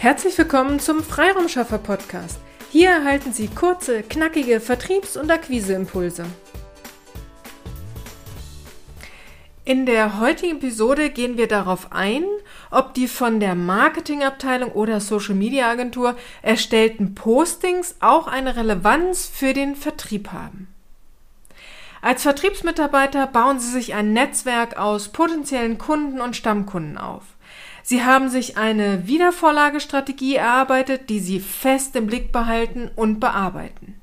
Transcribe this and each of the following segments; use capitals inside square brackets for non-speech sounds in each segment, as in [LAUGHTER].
Herzlich willkommen zum Freiraumschaffer Podcast. Hier erhalten Sie kurze, knackige Vertriebs- und Akquiseimpulse. In der heutigen Episode gehen wir darauf ein, ob die von der Marketingabteilung oder Social Media Agentur erstellten Postings auch eine Relevanz für den Vertrieb haben. Als Vertriebsmitarbeiter bauen Sie sich ein Netzwerk aus potenziellen Kunden und Stammkunden auf. Sie haben sich eine Wiedervorlagestrategie erarbeitet, die Sie fest im Blick behalten und bearbeiten.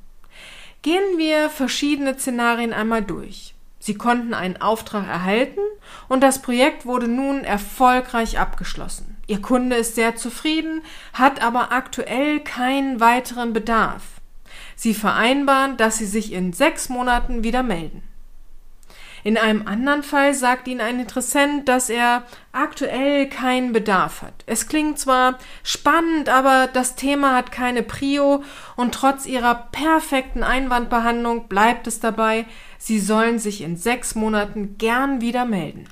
Gehen wir verschiedene Szenarien einmal durch. Sie konnten einen Auftrag erhalten und das Projekt wurde nun erfolgreich abgeschlossen. Ihr Kunde ist sehr zufrieden, hat aber aktuell keinen weiteren Bedarf. Sie vereinbaren, dass Sie sich in sechs Monaten wieder melden. In einem anderen Fall sagt Ihnen ein Interessent, dass er aktuell keinen Bedarf hat. Es klingt zwar spannend, aber das Thema hat keine Prio und trotz Ihrer perfekten Einwandbehandlung bleibt es dabei, Sie sollen sich in sechs Monaten gern wieder melden.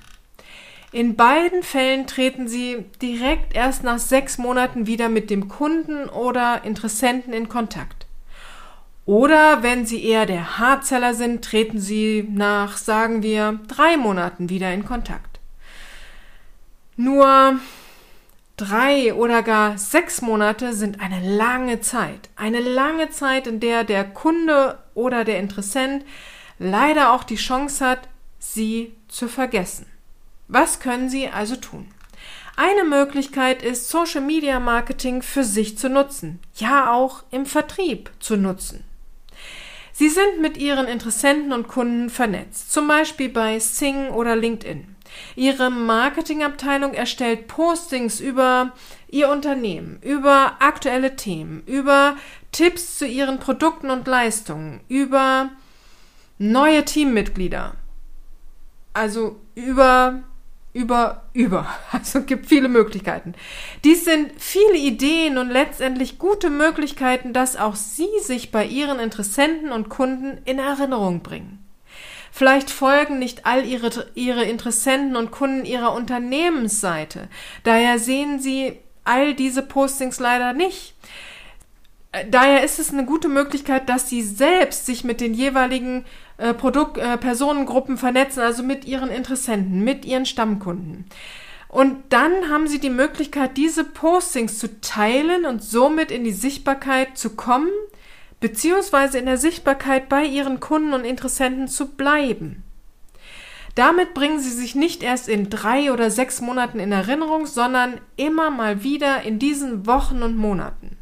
In beiden Fällen treten Sie direkt erst nach sechs Monaten wieder mit dem Kunden oder Interessenten in Kontakt. Oder wenn Sie eher der Hardseller sind, treten Sie nach, sagen wir, drei Monaten wieder in Kontakt. Nur drei oder gar sechs Monate sind eine lange Zeit. Eine lange Zeit, in der der Kunde oder der Interessent leider auch die Chance hat, Sie zu vergessen. Was können Sie also tun? Eine Möglichkeit ist, Social Media Marketing für sich zu nutzen, ja auch im Vertrieb zu nutzen. Sie sind mit Ihren Interessenten und Kunden vernetzt, zum Beispiel bei Sing oder LinkedIn. Ihre Marketingabteilung erstellt Postings über Ihr Unternehmen, über aktuelle Themen, über Tipps zu Ihren Produkten und Leistungen, über neue Teammitglieder. Also über über, über. [LAUGHS] Also gibt viele Möglichkeiten. Dies sind viele Ideen und letztendlich gute Möglichkeiten, dass auch Sie sich bei Ihren Interessenten und Kunden in Erinnerung bringen. Vielleicht folgen nicht all Ihre, Ihre Interessenten und Kunden Ihrer Unternehmensseite. Daher sehen Sie all diese Postings leider nicht. Daher ist es eine gute Möglichkeit, dass Sie selbst sich mit den jeweiligen äh, Produkt, äh, Personengruppen vernetzen, also mit ihren Interessenten, mit ihren Stammkunden. Und dann haben sie die Möglichkeit, diese Postings zu teilen und somit in die Sichtbarkeit zu kommen, beziehungsweise in der Sichtbarkeit bei ihren Kunden und Interessenten zu bleiben. Damit bringen sie sich nicht erst in drei oder sechs Monaten in Erinnerung, sondern immer mal wieder in diesen Wochen und Monaten.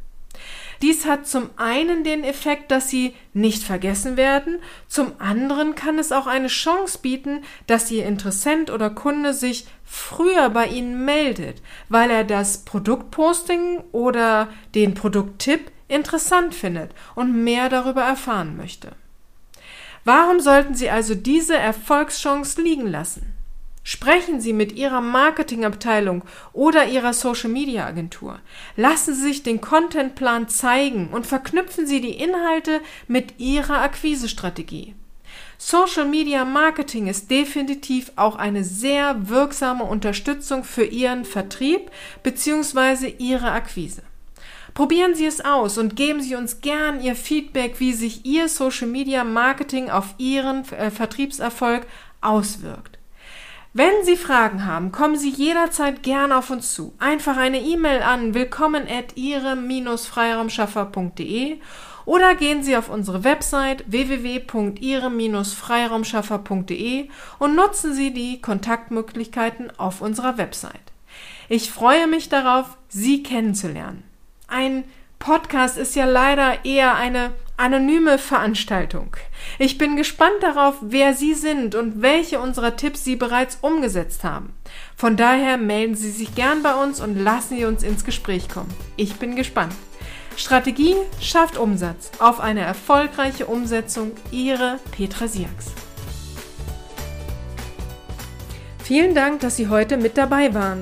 Dies hat zum einen den Effekt, dass sie nicht vergessen werden, zum anderen kann es auch eine Chance bieten, dass Ihr Interessent oder Kunde sich früher bei Ihnen meldet, weil er das Produktposting oder den Produkttipp interessant findet und mehr darüber erfahren möchte. Warum sollten Sie also diese Erfolgschance liegen lassen? Sprechen Sie mit Ihrer Marketingabteilung oder Ihrer Social Media Agentur. Lassen Sie sich den Contentplan zeigen und verknüpfen Sie die Inhalte mit Ihrer Akquisestrategie. Social Media Marketing ist definitiv auch eine sehr wirksame Unterstützung für Ihren Vertrieb bzw. Ihre Akquise. Probieren Sie es aus und geben Sie uns gern Ihr Feedback, wie sich Ihr Social Media Marketing auf Ihren äh, Vertriebserfolg auswirkt. Wenn Sie Fragen haben, kommen Sie jederzeit gerne auf uns zu. Einfach eine E-Mail an willkommen at ihre-freiraumschaffer.de oder gehen Sie auf unsere Website www.ihre-freiraumschaffer.de und nutzen Sie die Kontaktmöglichkeiten auf unserer Website. Ich freue mich darauf, Sie kennenzulernen. Ein Podcast ist ja leider eher eine anonyme Veranstaltung. Ich bin gespannt darauf, wer Sie sind und welche unserer Tipps Sie bereits umgesetzt haben. Von daher melden Sie sich gern bei uns und lassen Sie uns ins Gespräch kommen. Ich bin gespannt. Strategie schafft Umsatz. Auf eine erfolgreiche Umsetzung. Ihre Petra Siaks. Vielen Dank, dass Sie heute mit dabei waren.